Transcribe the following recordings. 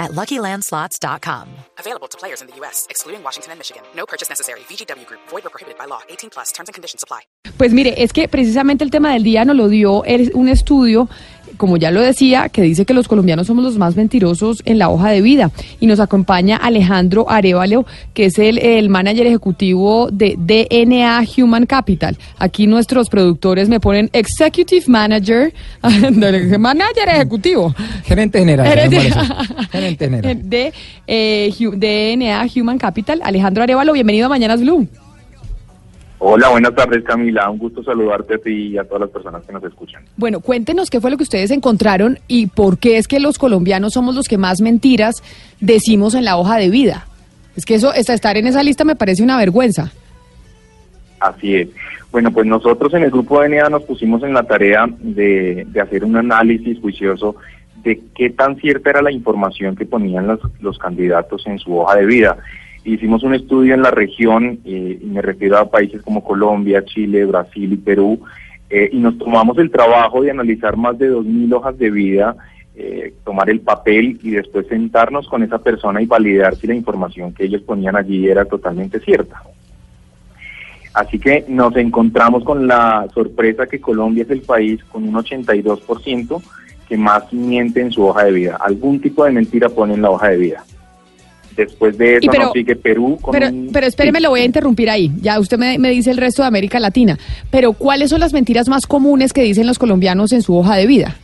at LuckyLandSlots.com. Available to players in the U.S., excluding Washington and Michigan. No purchase necessary. VGW Group. Void or prohibited by law. 18 plus. Terms and conditions apply. Pues mire, es que precisamente el tema del día nos lo dio el- un estudio, como ya lo decía, que dice que los colombianos somos los más mentirosos en la hoja de vida. Y nos acompaña Alejandro Arevalo, que es el, el manager ejecutivo de DNA Human Capital. Aquí nuestros productores me ponen Executive Manager, manager ejecutivo. Gerente general. Gerente-. Gerente general. de eh, DNA Human Capital. Alejandro Arevalo, bienvenido a Mañanas Blue. Hola, buenas tardes Camila, un gusto saludarte a ti y a todas las personas que nos escuchan. Bueno, cuéntenos qué fue lo que ustedes encontraron y por qué es que los colombianos somos los que más mentiras decimos en la hoja de vida. Es que eso, esta- estar en esa lista me parece una vergüenza. Así es. Bueno, pues nosotros en el grupo DNA nos pusimos en la tarea de, de hacer un análisis juicioso de qué tan cierta era la información que ponían los, los candidatos en su hoja de vida. Hicimos un estudio en la región, eh, y me refiero a países como Colombia, Chile, Brasil y Perú, eh, y nos tomamos el trabajo de analizar más de 2.000 hojas de vida, eh, tomar el papel y después sentarnos con esa persona y validar si la información que ellos ponían allí era totalmente cierta. Así que nos encontramos con la sorpresa que Colombia es el país con un 82% que más miente en su hoja de vida. Algún tipo de mentira pone en la hoja de vida. Después de eso pero- nos sigue Perú con Pero, un- pero espéreme, sí. lo voy a interrumpir ahí. Ya usted me, me dice el resto de América Latina. Pero ¿cuáles son las mentiras más comunes que dicen los colombianos en su hoja de vida?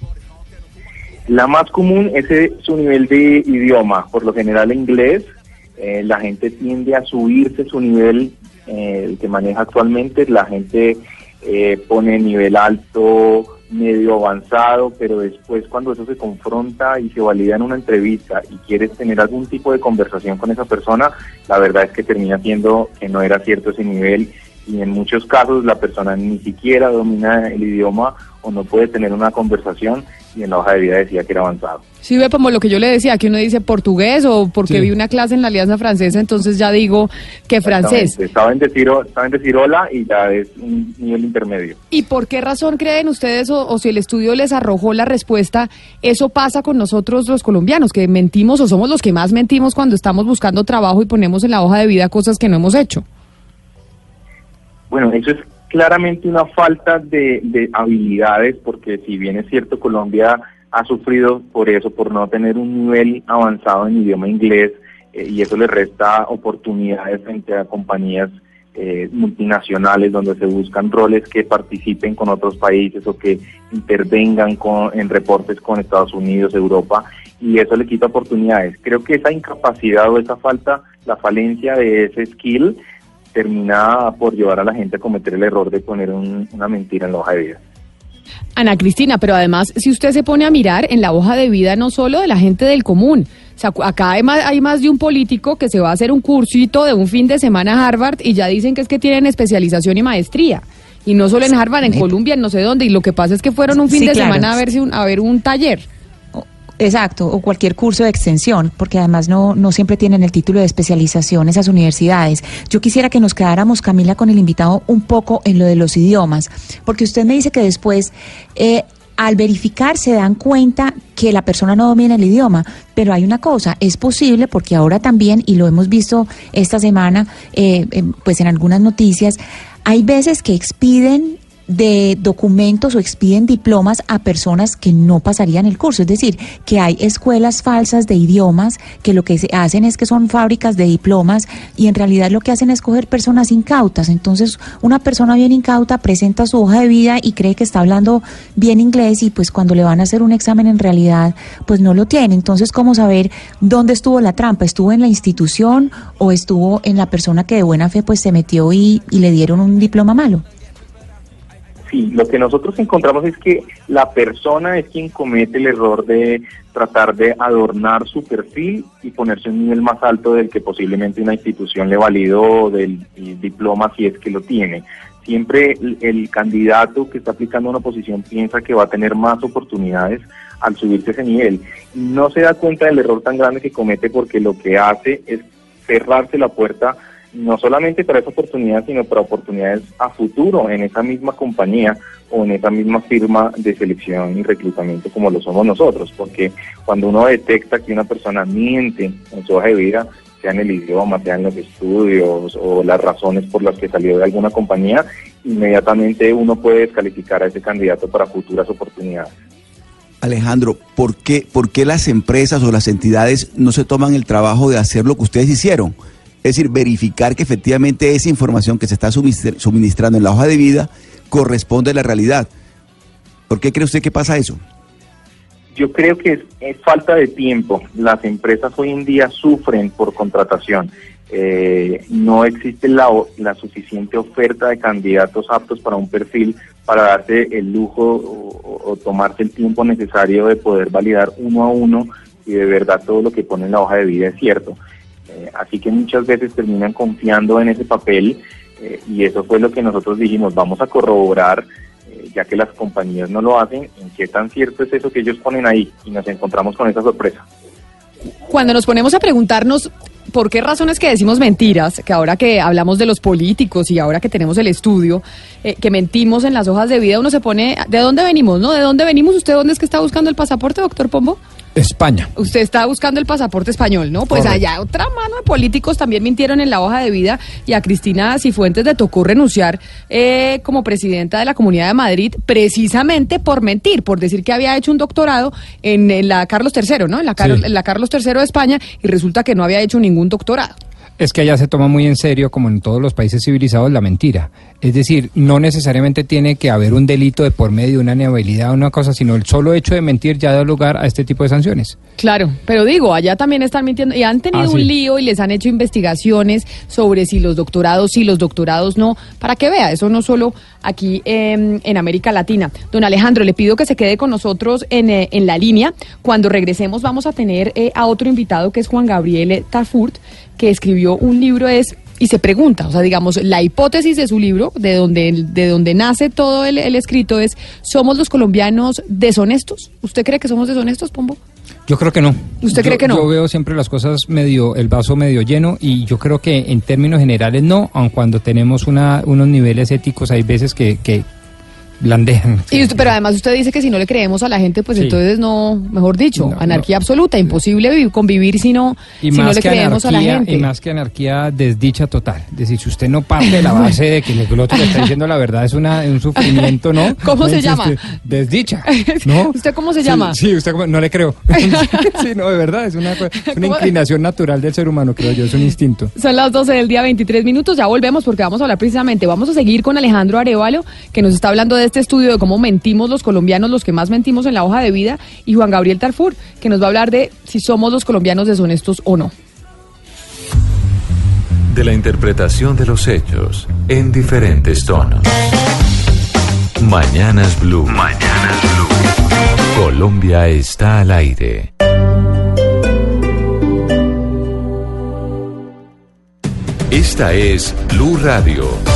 La más común es eh, su nivel de idioma, por lo general inglés. Eh, la gente tiende a subirse su nivel, eh, el que maneja actualmente. La gente eh, pone nivel alto, medio avanzado, pero después cuando eso se confronta y se valida en una entrevista y quieres tener algún tipo de conversación con esa persona, la verdad es que termina siendo que no era cierto ese nivel y en muchos casos la persona ni siquiera domina el idioma o no puede tener una conversación y en la hoja de vida decía que era avanzado. Sí, ve como lo que yo le decía, que uno dice portugués o porque Sí. vi una clase en la Alianza Francesa, entonces ya digo que francés. Saben decir, saben decir hola y ya es un nivel intermedio. ¿Y por qué razón creen ustedes, o, o si el estudio les arrojó la respuesta, eso pasa con nosotros los colombianos, que mentimos o somos los que más mentimos cuando estamos buscando trabajo y ponemos en la hoja de vida cosas que no hemos hecho? Bueno, eso es claramente una falta de, de habilidades, porque si bien es cierto, Colombia ha sufrido por eso, por no tener un nivel avanzado en idioma inglés, eh, y eso le resta oportunidades frente a compañías eh, multinacionales donde se buscan roles que participen con otros países o que intervengan con, en reportes con Estados Unidos, Europa, y eso le quita oportunidades. Creo que esa incapacidad o esa falta, la falencia de ese skill, termina por llevar a la gente a cometer el error de poner un- una mentira en la hoja de vida. Ana Cristina, pero además, si usted se pone a mirar en la hoja de vida no solo de la gente del común, o sea, acá hay más, hay más de un político que se va a hacer un cursito de un fin de semana a Harvard y ya dicen que es que tienen especialización y maestría. Y no solo en Harvard, en Colombia, en no sé dónde. Y lo que pasa es que fueron un fin Sí, de claro. semana a ver, si un, a ver un taller. Exacto, o cualquier curso de extensión, porque además no, no siempre tienen el título de especialización esas universidades. Yo quisiera que nos quedáramos, Camila, con el invitado un poco en lo de los idiomas, porque usted me dice que después, eh, al verificar, se dan cuenta que la persona no domina el idioma, pero hay una cosa, es posible, porque ahora también, y lo hemos visto esta semana, eh, pues en algunas noticias, hay veces que expiden de documentos o expiden diplomas a personas que no pasarían el curso. Es decir, que hay escuelas falsas de idiomas que lo que hacen es que son fábricas de diplomas y en realidad lo que hacen es coger personas incautas. Entonces, una persona bien incauta presenta su hoja de vida y cree que está hablando bien inglés y pues cuando le van a hacer un examen en realidad pues no lo tiene. Entonces, ¿cómo saber dónde estuvo la trampa? ¿Estuvo en la institución o estuvo en la persona que de buena fe pues se metió y, y le dieron un diploma malo? Sí, lo que nosotros encontramos es que la persona es quien comete el error de tratar de adornar su perfil y ponerse un nivel más alto del que posiblemente una institución le validó del el diploma si es que lo tiene. siempre el, el candidato que está aplicando una posición piensa que va a tener más oportunidades al subirse ese nivel. No se da cuenta del error tan grande que comete porque lo que hace es cerrarse la puerta no solamente para esa oportunidad, sino para oportunidades a futuro en esa misma compañía o en esa misma firma de selección y reclutamiento como lo somos nosotros, porque cuando uno detecta que una persona miente en su hoja de vida, sea en el idioma, sea en los estudios o las razones por las que salió de alguna compañía, inmediatamente uno puede descalificar a ese candidato para futuras oportunidades. Alejandro, ¿por qué, ¿por qué las empresas o las entidades no se toman el trabajo de hacer lo que ustedes hicieron? Es decir, verificar que efectivamente esa información que se está suministrando en la hoja de vida corresponde a la realidad. ¿Por qué cree usted que pasa eso? Yo creo que es, falta de tiempo. Las empresas hoy en día sufren por contratación. Eh, no existe la, suficiente oferta de candidatos aptos para un perfil para darse el lujo o, o, tomarse el tiempo necesario de poder validar uno a uno y de verdad todo lo que pone en la hoja de vida es cierto. Eh, así que muchas veces terminan confiando en ese papel eh, y eso fue lo que nosotros dijimos, vamos a corroborar, eh, ya que las compañías no lo hacen, en qué tan cierto es eso que ellos ponen ahí y nos encontramos con esa sorpresa. Cuando nos ponemos a preguntarnos por qué razones que decimos mentiras, que ahora que hablamos de los políticos y ahora que tenemos el estudio, que mentimos en las hojas de vida, uno se pone, ¿de dónde venimos? ¿No? ¿De dónde venimos? ¿Usted dónde es que está buscando el pasaporte, doctor Pombo? España. Usted está buscando el pasaporte español, ¿no? Pues allá otra mano de políticos también mintieron en la hoja de vida y a Cristina Cifuentes le tocó renunciar eh, como presidenta de la Comunidad de Madrid precisamente por mentir, por decir que había hecho un doctorado en, la Carlos III, ¿no? En la, en la Carlos III de España y resulta que no había hecho ningún doctorado. Es que allá se toma muy en serio, como en todos los países civilizados, la mentira. Es decir, no necesariamente tiene que haber un delito de por medio, una inhabilidad o una cosa, sino el solo hecho de mentir ya da lugar a este tipo de sanciones. Claro, pero digo, allá también están mintiendo y han tenido ah, un lío y les han hecho investigaciones sobre si los doctorados sí, los doctorados no, para que vea, eso no solo aquí en América Latina. Don Alejandro, le pido que se quede con nosotros en, eh, en la línea. Cuando regresemos vamos a tener eh, a otro invitado que es Juan Gabriel Tafurt que escribió un libro es y se pregunta, o sea, digamos, la hipótesis de su libro, de donde, de donde nace todo el, escrito, es, ¿somos los colombianos deshonestos? ¿Usted cree que somos deshonestos, Pombo? Yo creo que no. ¿Usted cree que no? Yo veo siempre las cosas medio, el vaso medio lleno y yo creo que en términos generales no, aun cuando tenemos una, unos niveles éticos hay veces que, que, Blandejan. pero además usted dice que si no le creemos a la gente, pues entonces no, mejor dicho, anarquía absoluta, imposible vivir, convivir si no, si no le creemos a la gente. Y más que anarquía, desdicha total. Es decir, si usted no parte de la base de que el otro le está diciendo la verdad es una, un sufrimiento, ¿no? ¿Cómo se llama? desdicha, ¿no? ¿Usted cómo se llama? Sí, usted no le creo. sí, no, de verdad, es una, una inclinación natural del ser humano, creo yo, es un instinto. Son las 12 del día, 23 minutos, ya volvemos porque vamos a hablar precisamente, vamos a seguir con Alejandro Arevalo, que nos está hablando de este estudio de cómo mentimos los colombianos, los que más mentimos en la hoja de vida, y Juan Gabriel Tarfur, que nos va a hablar de si somos los colombianos deshonestos o no. De la interpretación de los hechos en diferentes tonos. Mañanas Blue. Mañanas Blue. Colombia está al aire. Esta es Blue Radio.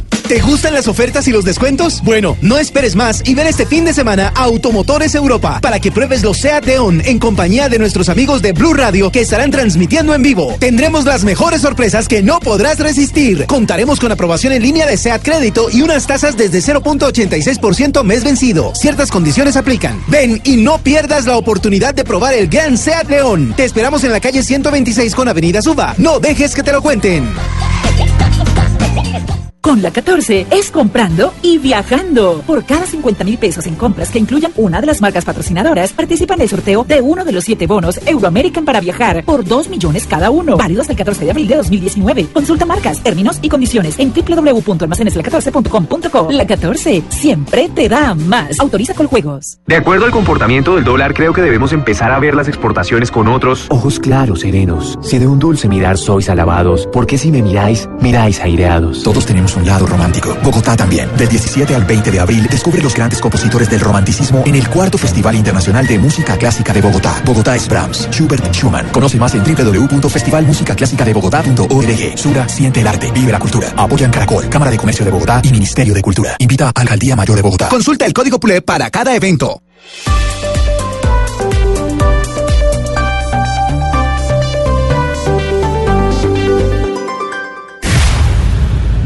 ¿Te gustan las ofertas y los descuentos? Bueno, no esperes más y ven este fin de semana a Automotores Europa para que pruebes los SEAT León en compañía de nuestros amigos de Blue Radio que estarán transmitiendo en vivo. Tendremos las mejores sorpresas que no podrás resistir. Contaremos con aprobación en línea de SEAT Crédito y unas tasas desde 0.86% mes vencido. Ciertas condiciones aplican. Ven y no pierdas la oportunidad de probar el Gran SEAT León. Te esperamos en la calle 126 con Avenida Suba. No dejes que te lo cuenten. Con la 14 es comprando y viajando. Por cada 50 mil pesos en compras que incluyan una de las marcas patrocinadoras, participa en el sorteo de uno de los siete bonos Euroamerican para viajar por 2 millones cada uno. Válido hasta el 14 de abril de 2019. Consulta marcas, términos y condiciones en www.almacenesla14.com.co. La 14 siempre te da más. Autoriza con juegos. De acuerdo al comportamiento del dólar, creo que debemos empezar a ver las exportaciones con otros ojos claros, serenos. Si de un dulce mirar sois alabados, porque si me miráis, miráis aireados. Todos tenemos un lado romántico. Bogotá también. Del 17 al 20 de abril, descubre los grandes compositores del romanticismo en el cuarto Festival Internacional de Música Clásica de Bogotá. Bogotá es Brahms, Schubert, Schumann. Conoce más en www.festivalmusicaclásicadebogotá.org. Sura, siente el arte, vive la cultura. Apoyan Caracol, Cámara de Comercio de Bogotá y Ministerio de Cultura. Invita a Alcaldía Mayor de Bogotá. Consulta el código PULE para cada evento.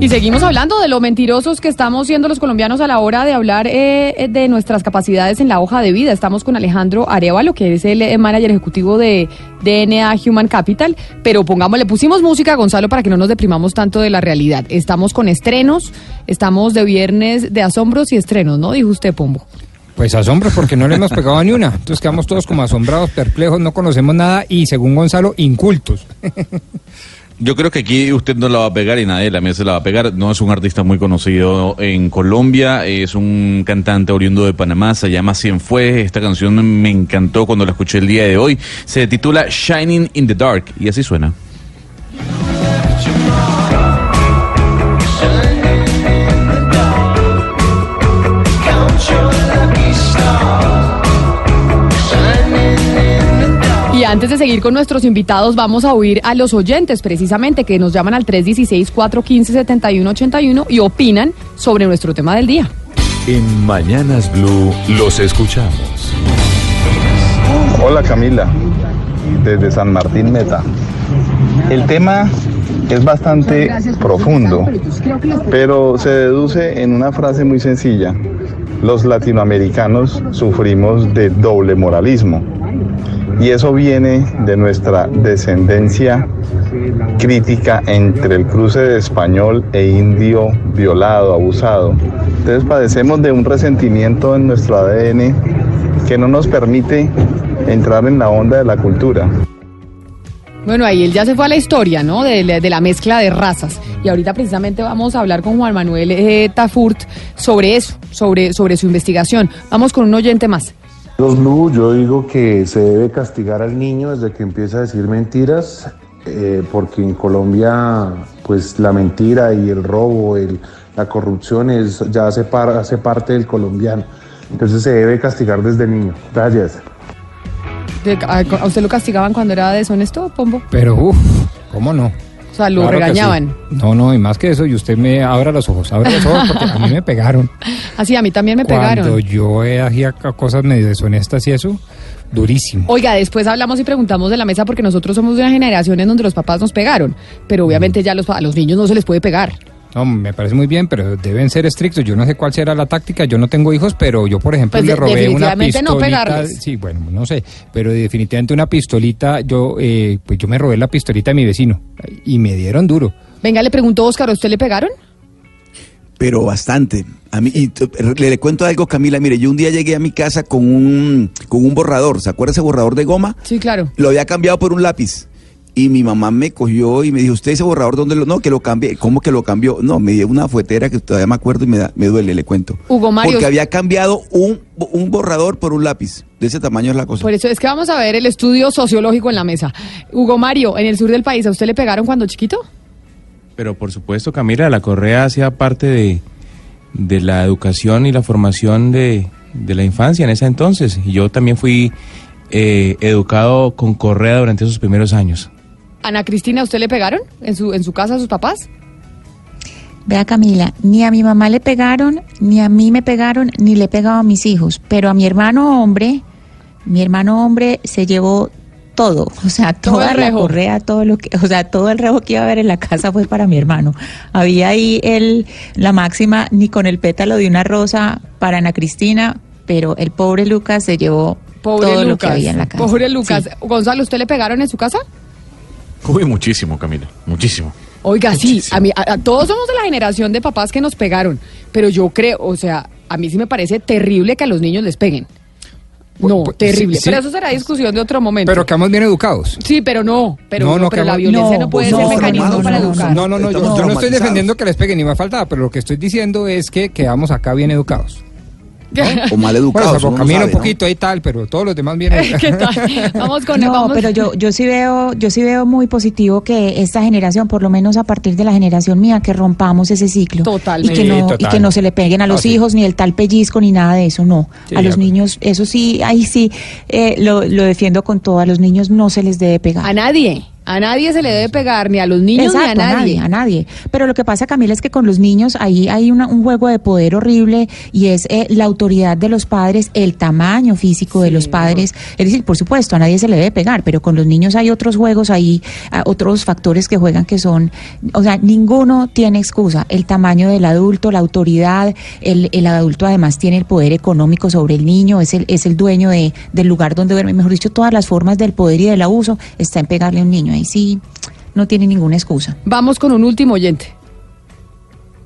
Y seguimos hablando de lo mentirosos que estamos siendo los colombianos a la hora de hablar eh, de nuestras capacidades en la hoja de vida. Estamos con Alejandro Arevalo, que es el eh, manager ejecutivo de DNA Human Capital, pero pongamos, le pusimos música a Gonzalo para que no nos deprimamos tanto de la realidad. Estamos con estrenos, estamos de viernes de asombros y estrenos, ¿no? Dijo usted, Pombo. Pues asombros porque no le hemos pegado ni una. Entonces quedamos todos como asombrados, perplejos, no conocemos nada y según Gonzalo, incultos. Yo creo que aquí usted no la va a pegar y nadie la mesa la va a pegar. No es un artista muy conocido en Colombia, es un cantante oriundo de Panamá, se llama Cienfuegos. Esta canción me encantó cuando la escuché el día de hoy. Se titula Shining in the Dark y así suena. Antes de seguir con nuestros invitados, vamos a oír a los oyentes precisamente que nos llaman al 316-415-7181 y opinan sobre nuestro tema del día. En Mañanas Blue los escuchamos. Hola Camila, desde San Martín Meta. El tema es bastante profundo, pero se deduce en una frase muy sencilla. Los latinoamericanos sufrimos de doble moralismo. Y eso viene de nuestra descendencia crítica entre el cruce de español e indio violado, abusado. Entonces padecemos de un resentimiento en nuestro ADN que no nos permite entrar en la onda de la cultura. Bueno, ahí él ya se fue a la historia, ¿no? De, la- mezcla de razas. Y ahorita precisamente vamos a hablar con Juan Manuel eh, Tafurt sobre eso, sobre su investigación. Vamos con un oyente más. Los Blue, yo digo que se debe castigar al niño desde que empieza a decir mentiras, eh, porque en Colombia, pues la mentira y el robo, el- la corrupción es, ya hace, par- hace parte del colombiano. Entonces se debe castigar desde niño. Gracias. De- ¿A, a usted lo castigaban cuando era deshonesto, Pombo? Pero, uff, ¿cómo no? O sea, lo Claro regañaban. sí. No, no, y más que eso, y usted me abra los ojos, abra los ojos porque a mí me pegaron. Así, a mí también me Cuando pegaron. yo eh, hacía cosas medio deshonestas y eso, durísimo. Oiga, después hablamos y preguntamos de la mesa porque nosotros somos de una generación en donde los papás nos pegaron, pero obviamente ya los, a los niños no se les puede pegar. No, me parece muy bien, pero deben ser estrictos. Yo no sé cuál será la táctica, yo no tengo hijos, pero yo, por ejemplo, Pues le robé una definitivamente no pistolita. pegarles. sí, bueno, no sé, pero definitivamente una pistolita, yo, eh, pues yo me robé la pistolita de mi vecino y me dieron duro. Venga, le preguntó Oscar, ¿a usted le pegaron? Pero bastante. A mí, y le, le cuento algo, Camila. Mire, yo un día llegué a mi casa con un, con un borrador. ¿Se acuerda ese borrador de goma? Sí, claro. Lo había cambiado por un lápiz. Y mi mamá me cogió y me dijo, ¿usted ese borrador dónde lo...? No, que lo cambié. ¿Cómo que lo cambió? No, me dio una fuetera que todavía me acuerdo y me, da- me duele, le cuento. Hugo Mario. Porque había cambiado un, un borrador por un lápiz. De ese tamaño es la cosa. Por eso es que vamos a ver el estudio sociológico en la mesa. Hugo Mario, en el sur del país, ¿a usted le pegaron cuando chiquito? Pero por supuesto, Camila, la correa hacía parte de, de la educación y la formación de, de la infancia en ese entonces. Y yo también fui eh, educado con correa durante esos primeros años. Ana Cristina, ¿a usted le pegaron en su, en su casa a sus papás? Vea Camila, ni a mi mamá le pegaron, ni a mí me pegaron, ni le he pegado a mis hijos, pero a mi hermano hombre, mi hermano hombre se llevó todo, o sea, Todo toda la correa, todo lo que, o sea, todo el rejo que iba a haber en la casa fue para mi hermano. Había ahí el, la máxima, ni con el pétalo de una rosa para Ana Cristina, pero el pobre Lucas se llevó Pobre todo Lucas. lo que había en la casa. Pobre Lucas. Sí. Gonzalo, ¿usted le pegaron en su casa? Uy, muchísimo, Camila, muchísimo. Oiga, sí, a mí, a, a todos somos de la generación de papás que nos pegaron, pero yo creo, o sea, a mí sí me parece terrible que a los niños les peguen. No, Pues, terrible. sí, sí. Pero eso será discusión de otro momento. Pero quedamos bien educados. Sí, pero no. Pero, No, no, no, pero la violencia no, No, puede no, ser no, mecanismo no, para no, educar. No, no, no, yo, no estoy defendiendo que les peguen ni más faltaba, pero lo que estoy diciendo es que quedamos acá bien educados. O mal Bueno, educados. no sabe, un ¿no? poquito y tal, pero todos los demás educados. ¿Qué tal? Vamos con No, vamos- pero yo, yo sí veo, yo sí veo muy positivo que esta generación, por lo menos a partir de la generación mía, que rompamos ese ciclo. Totalmente. Y que Sí, no, y que no se le peguen a los Ah, sí. hijos, ni el tal pellizco, ni nada de eso, no. Sí, a los niños, eso sí, ahí sí, eh, lo, lo defiendo con todo. A los niños no se les debe pegar. A nadie. A nadie se le debe pegar, ni a los niños Exacto, ni a nadie. a nadie. Pero lo que pasa, Camila, es que con los niños ahí hay una- un juego de poder horrible y es eh, la autoridad de los padres, el tamaño físico de los padres. Es decir, por supuesto, a nadie se le debe pegar, pero con los niños hay otros juegos ahí, ah, otros factores que juegan que son, o sea, ninguno tiene excusa. El tamaño del adulto, la autoridad, el, el adulto además tiene el poder económico sobre el niño, es el, es el dueño de, del lugar donde duerme. Mejor dicho, todas las formas del poder y del abuso está en pegarle a un niño. Ahí sí no tiene ninguna excusa. Vamos con un último oyente.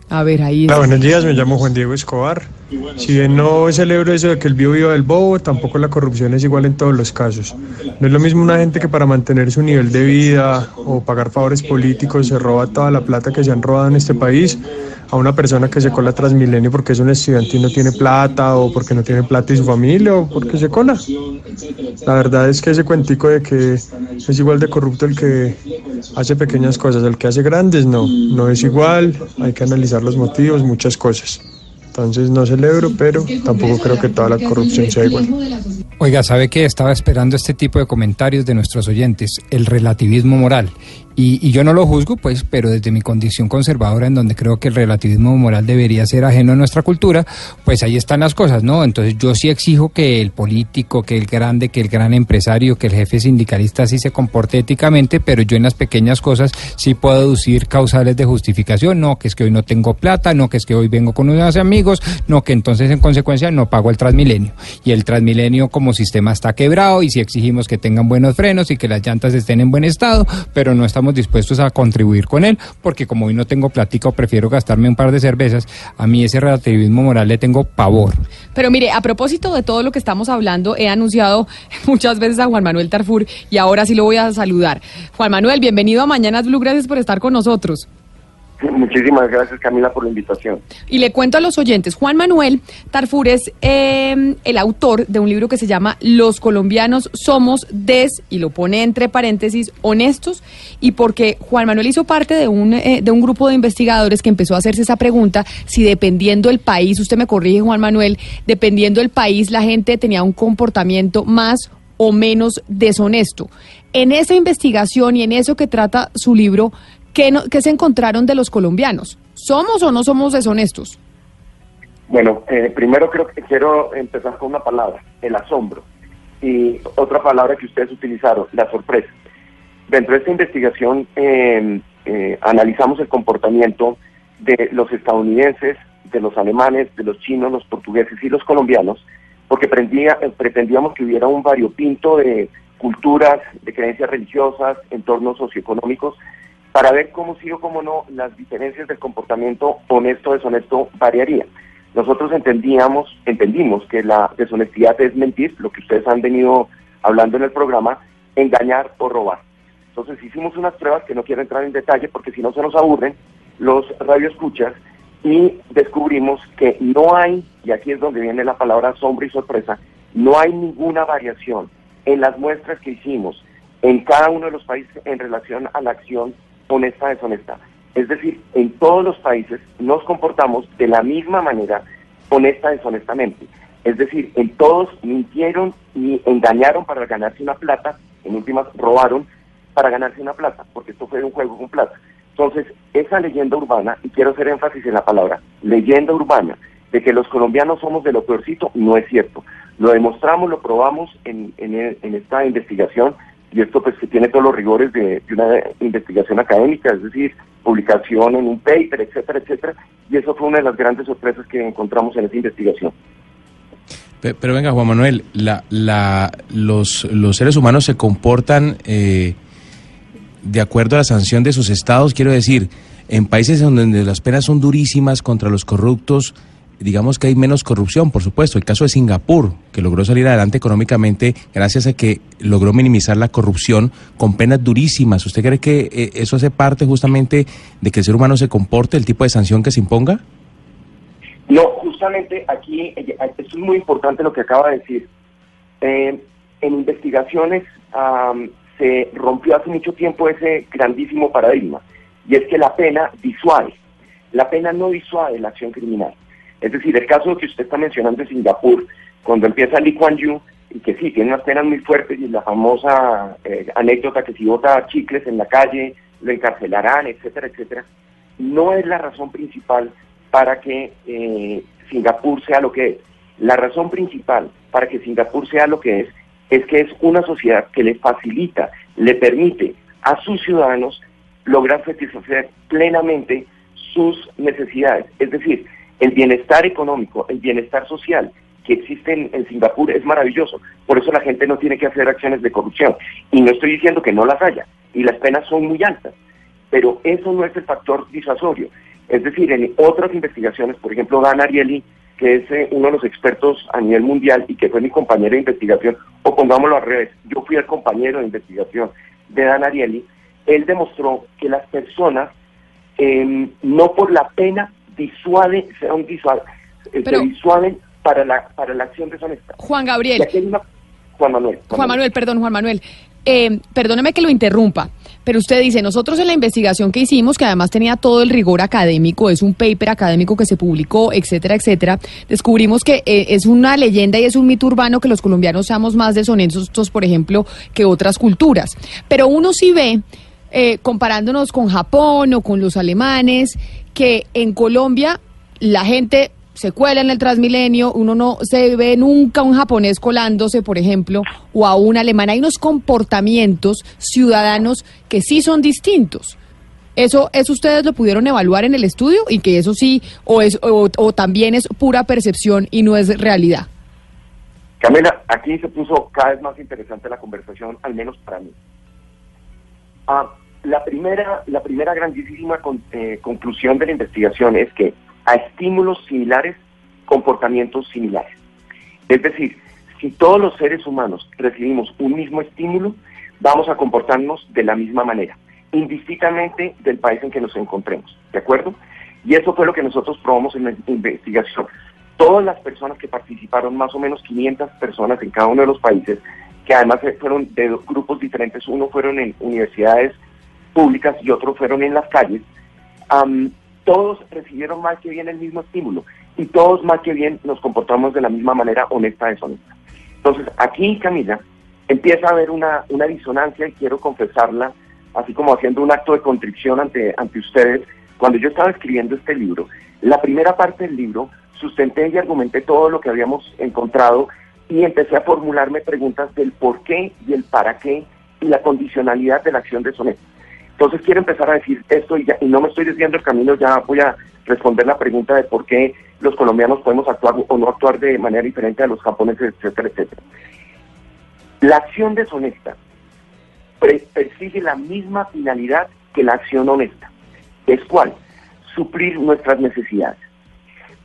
A ver, ahí. Hola, buenos días, me llamo Juan Diego Escobar. Si bien no celebro eso de que el vivo viva del bobo, tampoco la corrupción es igual en todos los casos. No es lo mismo una gente que para mantener su nivel de vida o pagar favores políticos se roba toda la plata que se han robado en este país a una persona que se cola Transmilenio porque es un estudiante y no tiene plata o porque no tiene plata y su familia o porque se cola. La verdad es que ese cuentico de que es igual de corrupto el que hace pequeñas cosas, el que hace grandes, no, no es igual, hay que analizar los motivos, muchas cosas. Entonces no celebro, pero tampoco creo que toda la corrupción sea igual. Oiga, ¿sabe que Estaba esperando este tipo de comentarios de nuestros oyentes, el relativismo moral. Y, y yo no lo juzgo, pues, pero desde mi condición conservadora, en donde creo que el relativismo moral debería ser ajeno a nuestra cultura, pues ahí están las cosas, ¿no? Entonces yo sí exijo que el político, que el grande, que el gran empresario, que el jefe sindicalista sí se comporte éticamente, pero yo en las pequeñas cosas sí puedo deducir causales de justificación, no, que es que hoy no tengo plata, no, que es que hoy vengo con unos amigos, no, que entonces en consecuencia no pago el Transmilenio. Y el Transmilenio como sistema está quebrado y si exigimos que tengan buenos frenos y que las llantas estén en buen estado, pero no estamos dispuestos a contribuir con él, porque como hoy no tengo plática o prefiero gastarme un par de cervezas, a mí ese relativismo moral le tengo pavor. Pero mire, a propósito de todo lo que estamos hablando, he anunciado muchas veces a Juan Manuel Tarfur y ahora sí lo voy a saludar. Juan Manuel, bienvenido a Mañanas Blue, gracias por estar con nosotros. Muchísimas gracias Camila por la invitación. Y le cuento a los oyentes, Juan Manuel Tarfur es eh, el autor de un libro que se llama Los colombianos somos des, y lo pone entre paréntesis, honestos, y porque Juan Manuel hizo parte de un, eh, de un grupo de investigadores que empezó a hacerse esa pregunta, si dependiendo el país, usted me corrige Juan Manuel, dependiendo el país la gente tenía un comportamiento más o menos deshonesto. En esa investigación y en eso que trata su libro, ¿qué, se encontraron de los colombianos? ¿Somos o no somos deshonestos? Bueno, eh, primero creo que quiero empezar con una palabra, el asombro. Y otra palabra que ustedes utilizaron, la sorpresa. Dentro de esta investigación eh, eh, analizamos el comportamiento de los estadounidenses, de los alemanes, de los chinos, los portugueses y los colombianos, porque eh, pretendíamos que hubiera un variopinto de culturas, de creencias religiosas, entornos socioeconómicos, para ver cómo sí o cómo no las diferencias del comportamiento honesto deshonesto variarían. Nosotros entendíamos, entendimos que la deshonestidad es mentir, lo que ustedes han venido hablando en el programa, engañar o robar. Entonces hicimos unas pruebas que no quiero entrar en detalle porque si no se nos aburren los radioescuchas y descubrimos que no hay, y aquí es donde viene la palabra asombro y sorpresa, no hay ninguna variación en las muestras que hicimos en cada uno de los países en relación a la acción honesta deshonesta. Es decir, en todos los países nos comportamos de la misma manera honesta deshonestamente. Es decir, en todos mintieron y engañaron para ganarse una plata, en últimas robaron para ganarse una plata, porque esto fue un juego con plata. Entonces, esa leyenda urbana, y quiero hacer énfasis en la palabra, leyenda urbana, de que los colombianos somos de lo peorcito, no es cierto. Lo demostramos, lo probamos en, en- en esta investigación, y esto pues que tiene todos los rigores de, una investigación académica, es decir, publicación en un paper, etcétera, etcétera, y eso fue una de las grandes sorpresas que encontramos en esa investigación. Pe- Pero venga, Juan Manuel, la, la, los, los seres humanos se comportan eh, de acuerdo a la sanción de sus estados. Quiero decir, en países donde las penas son durísimas contra los corruptos, digamos que hay menos corrupción, por supuesto. El caso de Singapur, que logró salir adelante económicamente gracias a que logró minimizar la corrupción con penas durísimas. ¿Usted cree que eh, eso hace parte justamente de que el ser humano se comporte, el tipo de sanción que se imponga? No, justamente aquí, eh, esto es muy importante lo que acaba de decir. Eh, en investigaciones am, se rompió hace mucho tiempo ese grandísimo paradigma, y es que la pena disuade. La pena no disuade la acción criminal. Es decir, el caso que usted está mencionando de Singapur, cuando empieza Lee Kuan Yew, y que sí, tiene unas penas muy fuertes, y la famosa eh, anécdota que si bota chicles en la calle, lo encarcelarán, etcétera, etcétera, no es la razón principal para que eh, Singapur sea lo que es. La razón principal para que Singapur sea lo que es es que es una sociedad que le facilita, le permite a sus ciudadanos lograr satisfacer plenamente sus necesidades. Es decir, el bienestar económico, el bienestar social que existe en, Singapur es maravilloso. Por eso la gente no tiene que hacer acciones de corrupción. Y no estoy diciendo que no las haya. Y las penas son muy altas. Pero eso no es el factor disuasorio. Es decir, en otras investigaciones, por ejemplo, Dan Ariely, que es eh, uno de los expertos a nivel mundial y que fue mi compañero de investigación, o pongámoslo al revés, yo fui el compañero de investigación de Dan Ariely, él demostró que las personas eh, no por la pena disuade, son disuade, eh, Pero- se disuaden para la, para la acción deshonesta. Juan Gabriel. Juan Manuel. Juan Manuel, perdón, Juan Manuel. Eh, perdóneme que lo interrumpa, pero usted dice, nosotros en la investigación que hicimos, que además tenía todo el rigor académico, es un paper académico que se publicó, etcétera, etcétera, descubrimos que eh, es una leyenda y es un mito urbano que los colombianos seamos más deshonestos, por ejemplo, que otras culturas. Pero uno sí ve, eh, comparándonos con Japón o con los alemanes, que en Colombia la gente se cuela en el Transmilenio, uno no se ve nunca un japonés colándose, por ejemplo, o a un alemán. Hay unos comportamientos ciudadanos que sí son distintos. Eso, eso ustedes lo pudieron evaluar en el estudio y que eso sí, o, es, o, o también es pura percepción y no es realidad. Camila, aquí se puso cada vez más interesante la conversación, al menos para mí. Ah, la primera, la primera grandísima con- eh, conclusión de la investigación es que a estímulos similares, comportamientos similares. Es decir, si todos los seres humanos recibimos un mismo estímulo, vamos a comportarnos de la misma manera, indistintamente del país en que nos encontremos, ¿de acuerdo? Y eso fue lo que nosotros probamos en la investigación. Todas las personas que participaron, más o menos 500 personas en cada uno de los países, que además fueron de grupos diferentes, uno fueron en universidades públicas y otros fueron en las calles, todos recibieron más que bien el mismo estímulo y todos más que bien nos comportamos de la misma manera honesta, deshonesta. Entonces, aquí, Camila, empieza a haber una, una disonancia y quiero confesarla, así como haciendo un acto de contrición ante, ante ustedes. Cuando yo estaba escribiendo este libro, la primera parte del libro sustenté y argumenté todo lo que habíamos encontrado y empecé a formularme preguntas del por qué y el para qué y la condicionalidad de la acción deshonesta. Entonces quiero empezar a decir esto y, ya- y no me estoy desviando el camino, ya voy a responder la pregunta de por qué los colombianos podemos actuar o no actuar de manera diferente a los japoneses, etcétera, etcétera. La acción deshonesta persigue la misma finalidad que la acción honesta. ¿Es cuál? Suplir nuestras necesidades.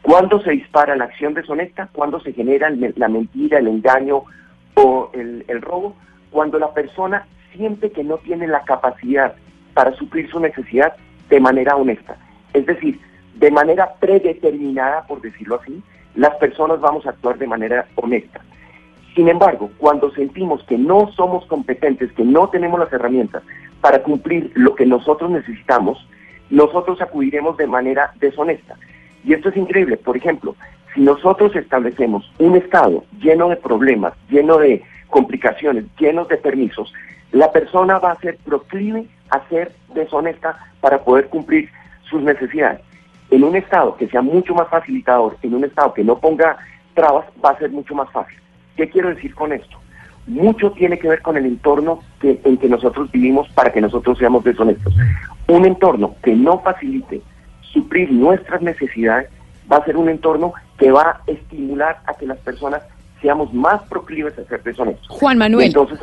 ¿Cuándo se dispara la acción deshonesta? ¿Cuándo se genera la mentira, el engaño o el robo? Cuando la persona siente que no tiene la capacidad para suplir su necesidad de manera honesta. Es decir, de manera predeterminada, por decirlo así, las personas vamos a actuar de manera honesta. Sin embargo, cuando sentimos que no somos competentes, que no tenemos las herramientas para cumplir lo que nosotros necesitamos, nosotros acudiremos de manera deshonesta. Y esto es increíble. Por ejemplo, si nosotros establecemos un Estado lleno de problemas, lleno de complicaciones, llenos de permisos, la persona va a ser proclive a ser deshonesta para poder cumplir sus necesidades. En un Estado que sea mucho más facilitador, en un Estado que no ponga trabas, va a ser mucho más fácil. ¿Qué quiero decir con esto? Mucho tiene que ver con el entorno que, en que nosotros vivimos para que nosotros seamos deshonestos. Un entorno que no facilite suplir nuestras necesidades va a ser un entorno que va a estimular a que las personas seamos más proclives a ser deshonestos. Juan Manuel. Entonces,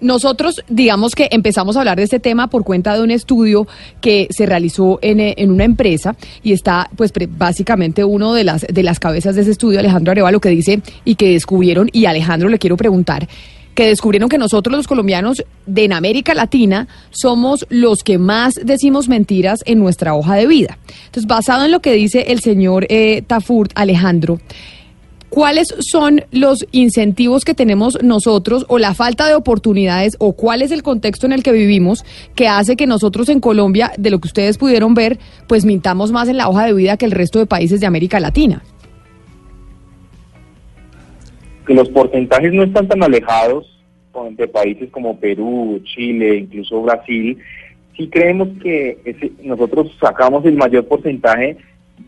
nosotros, digamos que empezamos a hablar de este tema por cuenta de un estudio que se realizó en, eh, en una empresa y está, pues, pre- básicamente uno de las, de las cabezas de ese estudio, Alejandro Arevalo, que dice y que descubrieron, y Alejandro le quiero preguntar, que descubrieron que nosotros los colombianos de en América Latina somos los que más decimos mentiras en nuestra hoja de vida. Entonces, basado en lo que dice el señor eh, Tafurt, Alejandro, ¿Cuáles son los incentivos que tenemos nosotros o la falta de oportunidades o cuál es el contexto en el que vivimos que hace que nosotros en Colombia, de lo que ustedes pudieron ver, pues mintamos más en la hoja de vida que el resto de países de América Latina? los porcentajes no están tan alejados de países como Perú, Chile, incluso Brasil, sí creemos que ese- nosotros sacamos el mayor porcentaje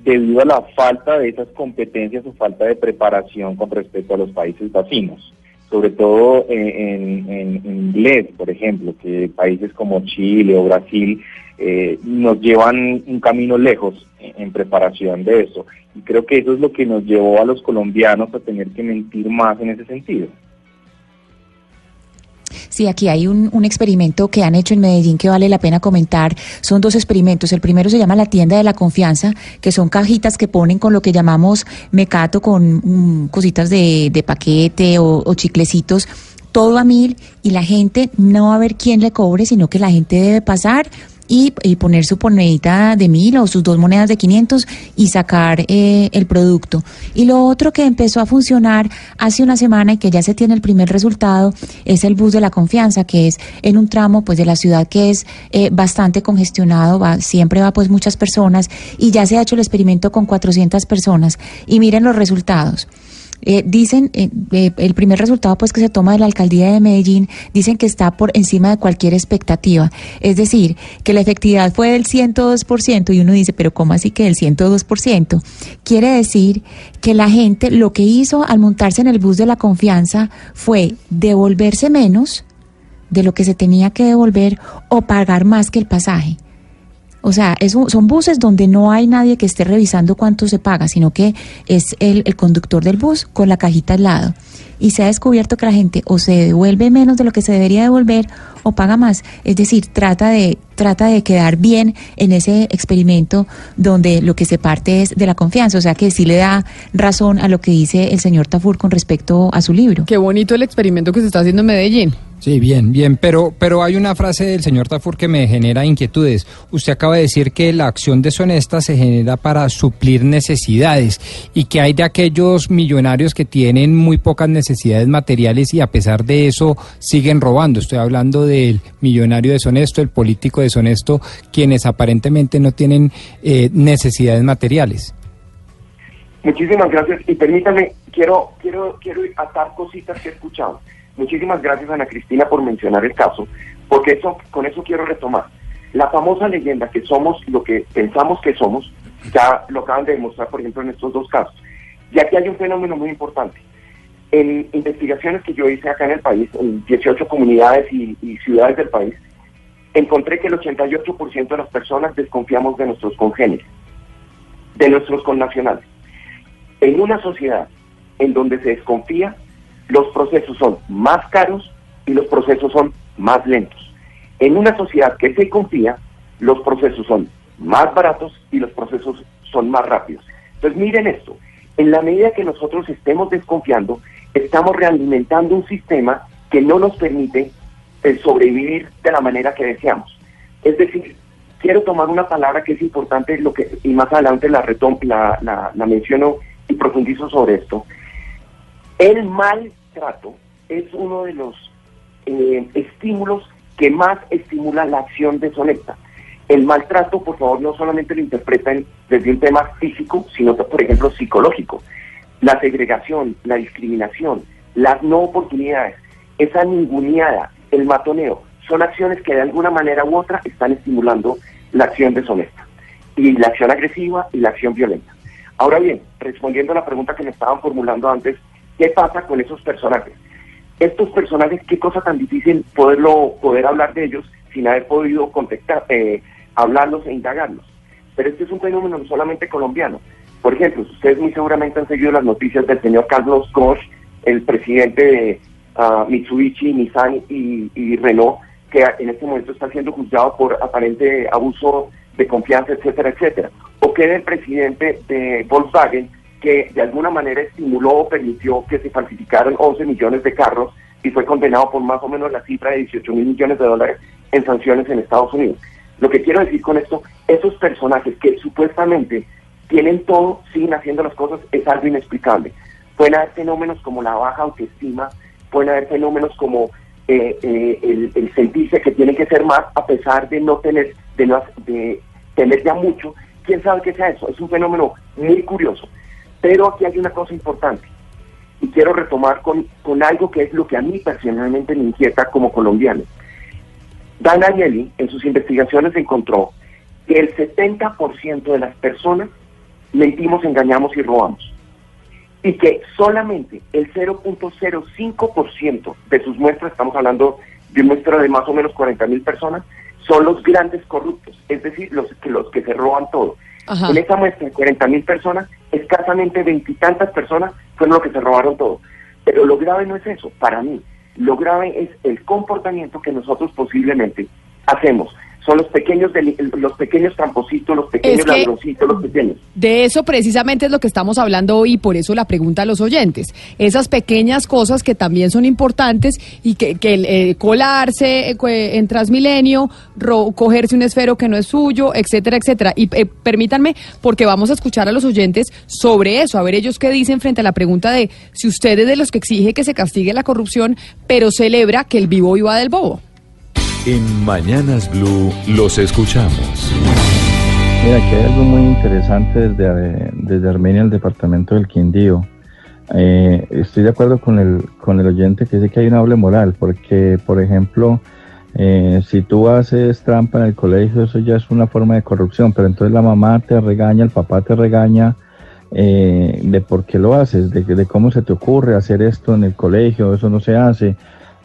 debido a la falta de esas competencias o falta de preparación con respecto a los países vecinos, sobre todo eh, en, inglés, por ejemplo, que países como Chile o Brasil eh, nos llevan un camino lejos en preparación de eso. Y creo que eso es lo que nos llevó a los colombianos a tener que mentir más en ese sentido. Sí, aquí hay un, experimento que han hecho en Medellín que vale la pena comentar. Son dos experimentos. El primero se llama la tienda de la confianza, que son cajitas que ponen con lo que llamamos mecato, con mm, cositas de, de paquete o, o chiclecitos, todo a mil y la gente no va a ver quién le cobre, sino que la gente debe pasar y, poner su monedita de mil o sus dos monedas de 500 y sacar eh, el producto. Y lo otro que empezó a funcionar hace una semana y que ya se tiene el primer resultado es el bus de la confianza, que es en un tramo pues de la ciudad que es eh, bastante congestionado, va, siempre va pues muchas personas y ya se ha hecho el experimento con 400 personas y miren los resultados. Eh, dicen, eh, eh, el primer resultado pues que se toma de la alcaldía de Medellín, dicen que está por encima de cualquier expectativa. Es decir, que la efectividad fue del 102% y uno dice, pero ¿cómo así que del 102%? Quiere decir que la gente lo que hizo al montarse en el bus de la confianza fue devolverse menos de lo que se tenía que devolver o pagar más que el pasaje. O sea, es un- son buses donde no hay nadie que esté revisando cuánto se paga, sino que es el, el conductor del bus con la cajita al lado. Y se ha descubierto que la gente o se devuelve menos de lo que se debería devolver o paga más. Es decir, trata de, trata de quedar bien en ese experimento donde lo que se parte es de la confianza. O sea, que sí le da razón a lo que dice el señor Tafur con respecto a su libro. Qué bonito el experimento que se está haciendo en Medellín. Sí, bien, bien, pero, pero hay una frase del señor Tafur que me genera inquietudes. Usted acaba de decir que la acción deshonesta se genera para suplir necesidades y que hay de aquellos millonarios que tienen muy pocas necesidades materiales y a pesar de eso siguen robando. Estoy hablando del millonario deshonesto, el político deshonesto, quienes aparentemente no tienen eh, necesidades materiales. Muchísimas gracias y permítame, quiero, quiero, quiero atar cositas que he escuchado. Muchísimas gracias Ana Cristina por mencionar el caso, porque eso, con eso quiero retomar. La famosa leyenda que somos lo que pensamos que somos, ya lo acaban de demostrar, por ejemplo, en estos dos casos. Y aquí hay un fenómeno muy importante. En investigaciones que yo hice acá en el país, en 18 comunidades y, y ciudades del país, encontré que el 88% de las personas desconfiamos de nuestros congéneres, de nuestros connacionales. En una sociedad en donde se desconfía, los procesos son más caros y los procesos son más lentos. En una sociedad que se confía, los procesos son más baratos y los procesos son más rápidos. Entonces miren esto, en la medida que nosotros estemos desconfiando, estamos realimentando un sistema que no nos permite eh, sobrevivir de la manera que deseamos. Es decir, quiero tomar una palabra que es importante lo que y más adelante la, retom la, la, menciono y profundizo sobre esto. El maltrato es uno de los eh, estímulos que más estimula la acción deshonesta. El maltrato, por favor, no solamente lo interpreten desde un tema físico, sino, por ejemplo, psicológico. La segregación, la discriminación, las no oportunidades, esa ninguneada, el matoneo, son acciones que de alguna manera u otra están estimulando la acción deshonesta, y la acción agresiva y la acción violenta. Ahora bien, respondiendo a la pregunta que me estaban formulando antes, ¿qué pasa con esos personajes? Estos personajes, qué cosa tan difícil poderlo, poder hablar de ellos sin haber podido contactar, eh, hablarlos e indagarlos. Pero este es un fenómeno no solamente colombiano. Por ejemplo, ustedes muy seguramente han seguido las noticias del señor Carlos Koch, el presidente de, ah, Mitsubishi, Nissan y, y Renault, que en este momento está siendo juzgado por aparente abuso de confianza, etcétera, etcétera. O que del presidente de Volkswagen, que de alguna manera estimuló o permitió que se falsificaran 11 millones de carros y fue condenado por más o menos la cifra de 18 mil millones de dólares en sanciones en Estados Unidos. Lo que quiero decir con esto, esos personajes que supuestamente tienen todo, siguen haciendo las cosas, es algo inexplicable. Pueden haber fenómenos como la baja autoestima, pueden haber fenómenos como eh, eh, el, el, sentirse que tiene que ser más a pesar de no tener, de, no, tener ya mucho. ¿Quién sabe qué sea eso? Es un fenómeno muy curioso. Pero aquí hay una cosa importante y quiero retomar con, con algo que es lo que a mí personalmente me inquieta como colombiano. Dan Ariely en sus investigaciones encontró que el 70% de las personas mentimos, engañamos y robamos. Y que solamente el 0.05% de sus muestras, estamos hablando de una muestra de más o menos 40 mil personas, son los grandes corruptos, es decir, los, los que se roban todo. En esa muestra de 40 mil personas, escasamente veintitantas personas fueron los que se robaron todo. Pero lo grave no es eso, para mí. Lo grave es el comportamiento que nosotros posiblemente hacemos son los pequeños los pequeños trampositos, los pequeños ladroncitos, los pequeños. De eso precisamente es lo que estamos hablando hoy y por eso la pregunta a los oyentes. Esas pequeñas cosas que también son importantes y que, que eh, colarse eh, en Transmilenio, cogerse un esfero que no es suyo, etcétera, etcétera. Y eh, permítanme, porque vamos a escuchar a los oyentes sobre eso, a ver ellos qué dicen frente a la pregunta de si ustedes de los que exige que se castigue la corrupción, pero celebra que el vivo iba del bobo. En Mañanas Blue los escuchamos. Mira, aquí hay algo muy interesante desde, desde Armenia, el departamento del Quindío. Eh, estoy de acuerdo con el, con el oyente que dice que hay una doble moral, porque, por ejemplo, eh, si tú haces trampa en el colegio, eso ya es una forma de corrupción, pero entonces la mamá te regaña, el papá te regaña eh, de por qué lo haces, de, de cómo se te ocurre hacer esto en el colegio, eso no se hace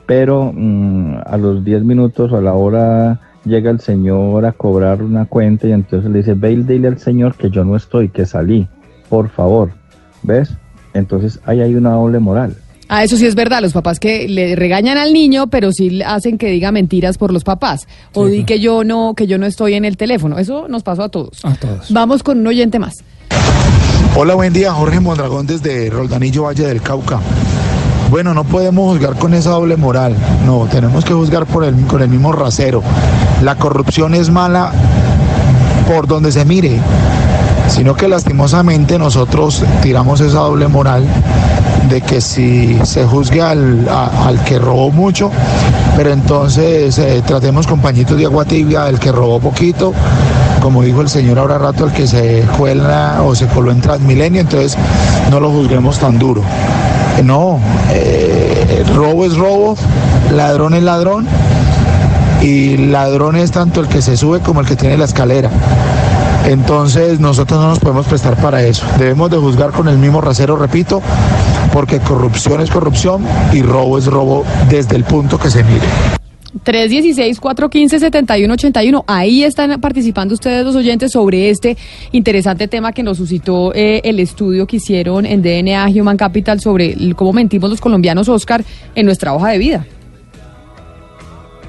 pero mm, a los 10 minutos o a la hora llega el señor a cobrar una cuenta y entonces le dice, ve y dile al señor que yo no estoy, que salí, por favor, ¿ves? Entonces ahí hay una doble moral. Ah, eso sí es verdad, los papás que le regañan al niño, pero sí hacen que diga mentiras por los papás. O di que yo no, que yo no estoy en el teléfono. Eso nos pasó a todos. A todos. Vamos con un oyente más. Hola, buen día, Jorge Mondragón desde Roldanillo Valle del Cauca. Bueno, no podemos juzgar con esa doble moral, no, tenemos que juzgar por el, con el mismo rasero. La corrupción es mala por donde se mire, sino que lastimosamente nosotros tiramos esa doble moral de que si se juzgue al, que robó mucho, pero entonces eh, tratemos con pañitos de agua tibia al que robó poquito, como dijo el señor ahora rato, el que se cuela o se coló en Transmilenio, entonces no lo juzguemos tan duro. No, eh, robo es robo, ladrón es ladrón y ladrón es tanto el que se sube como el que tiene la escalera. Entonces nosotros no nos podemos prestar para eso. Debemos de juzgar con el mismo rasero, repito, porque corrupción es corrupción y robo es robo desde el punto que se mire. 316-415-7181. Ahí están participando ustedes los oyentes sobre este interesante tema que nos suscitó eh, el estudio que hicieron en DNA Human Capital sobre cómo mentimos los colombianos, Oscar, en nuestra hoja de vida.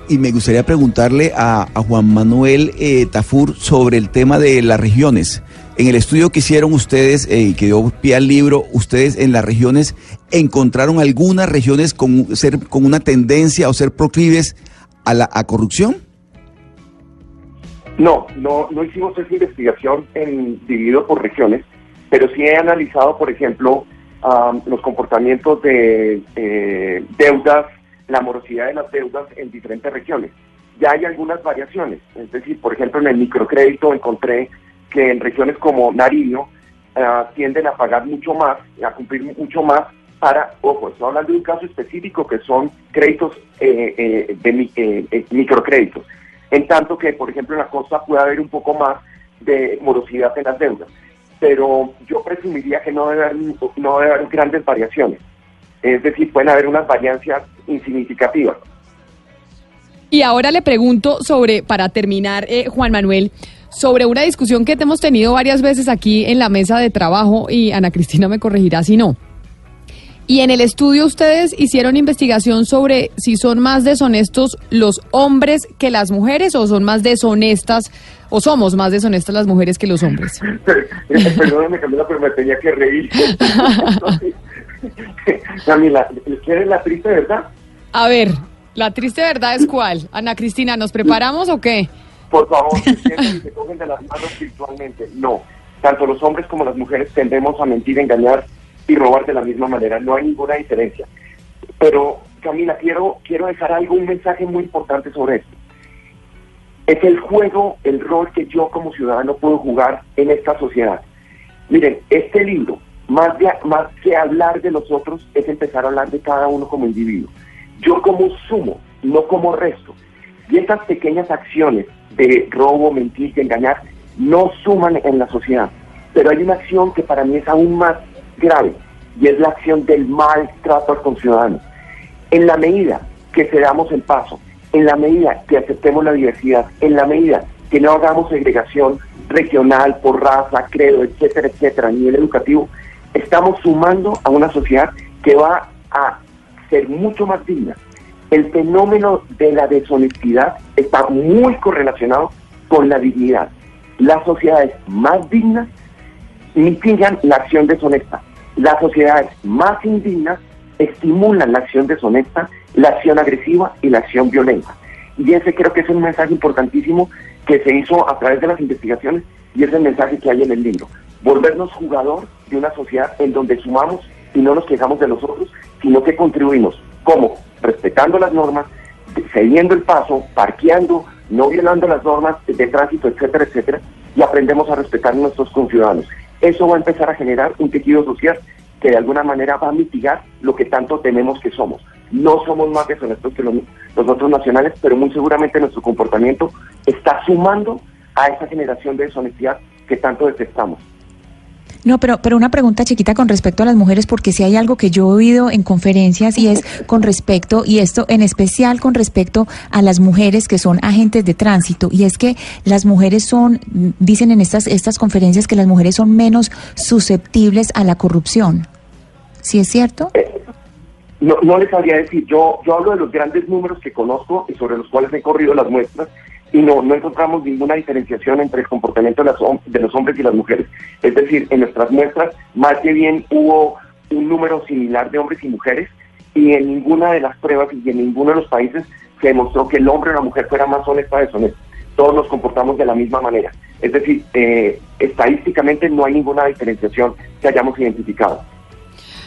Y me gustaría preguntarle a, Juan Manuel eh, Tafur sobre el tema de las regiones. En el estudio que hicieron ustedes, y eh, que dio pie al libro, ustedes en las regiones encontraron algunas regiones con, ser, con una tendencia o ser proclives a la corrupción? No, no, no hicimos esa investigación en, dividido por regiones, pero sí he analizado, por ejemplo, los comportamientos de eh, deudas, la morosidad de las deudas en diferentes regiones. Ya hay algunas variaciones, es decir, por ejemplo, en el microcrédito encontré que en regiones como Nariño ah, tienden a pagar mucho más, a cumplir mucho más para, ojo, estoy hablando de un caso específico que son créditos eh, eh, de eh, microcréditos, en tanto que, por ejemplo, en la costa puede haber un poco más de morosidad en las deudas, pero yo presumiría que no debe haber, no debe haber grandes variaciones, es decir, pueden haber unas variancias insignificativas. Y ahora le pregunto sobre, para terminar, Juan Manuel, sobre una discusión que hemos tenido varias veces aquí en la mesa de trabajo y Ana Cristina me corregirá si no Y en el estudio ustedes hicieron investigación sobre si son más deshonestos los hombres que las mujeres o son más deshonestas o somos más deshonestas las mujeres que los hombres. Perdóname Camila, pero me tenía que reír. Camila, ¿quieres la triste verdad? A ver, la triste verdad es cuál. Ana Cristina, ¿nos preparamos o qué? Por favor, que se cogen de las manos virtualmente. No, tanto los hombres como las mujeres tendemos a mentir, engañar y robar de la misma manera. No hay ninguna diferencia. Pero, Camila, quiero, quiero dejar algo, un mensaje muy importante sobre esto. Es el juego, el rol que yo como ciudadano puedo jugar en esta sociedad. Miren, este libro, más, de, más que hablar de los otros, es empezar a hablar de cada uno como individuo. Yo como sumo, no como resto. Y estas pequeñas acciones de robo, mentir, de engañar, no suman en la sociedad. Pero hay una acción que para mí es aún más grave y es la acción del maltrato al conciudadano. En la medida que cedamos el paso, en la medida que aceptemos la diversidad, en la medida que no hagamos segregación regional por raza, credo, etcétera, etcétera, a nivel educativo, estamos sumando a una sociedad que va a ser mucho más digna. El fenómeno de la deshonestidad está muy correlacionado con la dignidad. Las sociedades más dignas mitigan la acción deshonesta. Las sociedades más indignas estimulan la acción deshonesta, la acción agresiva y la acción violenta. Y ese creo que es un mensaje importantísimo que se hizo a través de las investigaciones y es el mensaje que hay en el libro. Volvernos jugador de una sociedad en donde sumamos y no nos quejamos de los otros, sino que contribuimos. ¿Cómo? Respetando las normas, cediendo el paso, parqueando, no violando las normas de tránsito, etcétera, etcétera, y aprendemos a respetar a nuestros conciudadanos. Eso va a empezar a generar un tejido social que de alguna manera va a mitigar lo que tanto tememos que somos. No somos más deshonestos que los, otros nacionales, pero muy seguramente nuestro comportamiento está sumando a esa generación de deshonestidad que tanto detestamos. No, pero, pero una pregunta chiquita con respecto a las mujeres, porque si hay algo que yo he oído en conferencias y es con respecto, y esto en especial con respecto a las mujeres que son agentes de tránsito, y es que las mujeres son, dicen en estas, estas conferencias que las mujeres son menos susceptibles a la corrupción. ¿Sí es cierto? No, no les sabría decir, yo, yo hablo de los grandes números que conozco y sobre los cuales he corrido las muestras, y no, no encontramos ninguna diferenciación entre el comportamiento de, las, de los hombres y las mujeres. Es decir, en nuestras muestras, más que bien hubo un número similar de hombres y mujeres, y en ninguna de las pruebas y en ninguno de los países se demostró que el hombre o la mujer fuera más honesta o deshonesta. Todos nos comportamos de la misma manera. Es decir, eh, estadísticamente no hay ninguna diferenciación que hayamos identificado.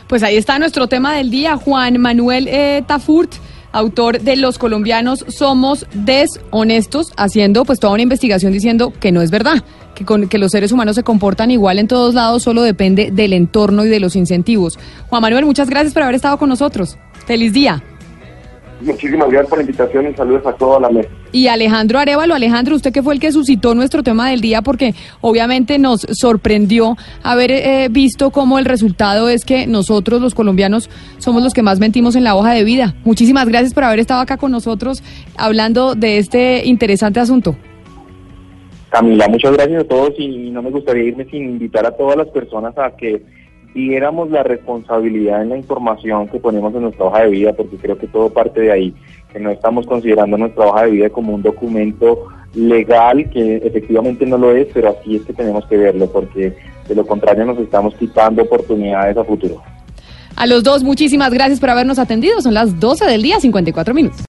Pues ahí está nuestro tema del día, Juan Manuel eh, Tafurt autor de Los colombianos somos deshonestos, haciendo pues toda una investigación diciendo que no es verdad, que, con, que los seres humanos se comportan igual en todos lados, solo depende del entorno y de los incentivos. Juan Manuel, muchas gracias por haber estado con nosotros. Feliz día. Muchísimas gracias por la invitación y saludos a toda la mesa. Y Alejandro Arevalo, Alejandro, usted que fue el que suscitó nuestro tema del día porque obviamente nos sorprendió haber eh, visto cómo el resultado es que nosotros los colombianos somos los que más mentimos en la hoja de vida. Muchísimas gracias por haber estado acá con nosotros hablando de este interesante asunto. Camila, muchas gracias a todos y no me gustaría irme sin invitar a todas las personas a que diéramos la responsabilidad en la información que ponemos en nuestra hoja de vida, porque creo que todo parte de ahí, que no estamos considerando nuestra hoja de vida como un documento legal, que efectivamente no lo es, pero así es que tenemos que verlo, porque de lo contrario nos estamos quitando oportunidades a futuro. A los dos, muchísimas gracias por habernos atendido. Son las 12 del día, 54 minutos.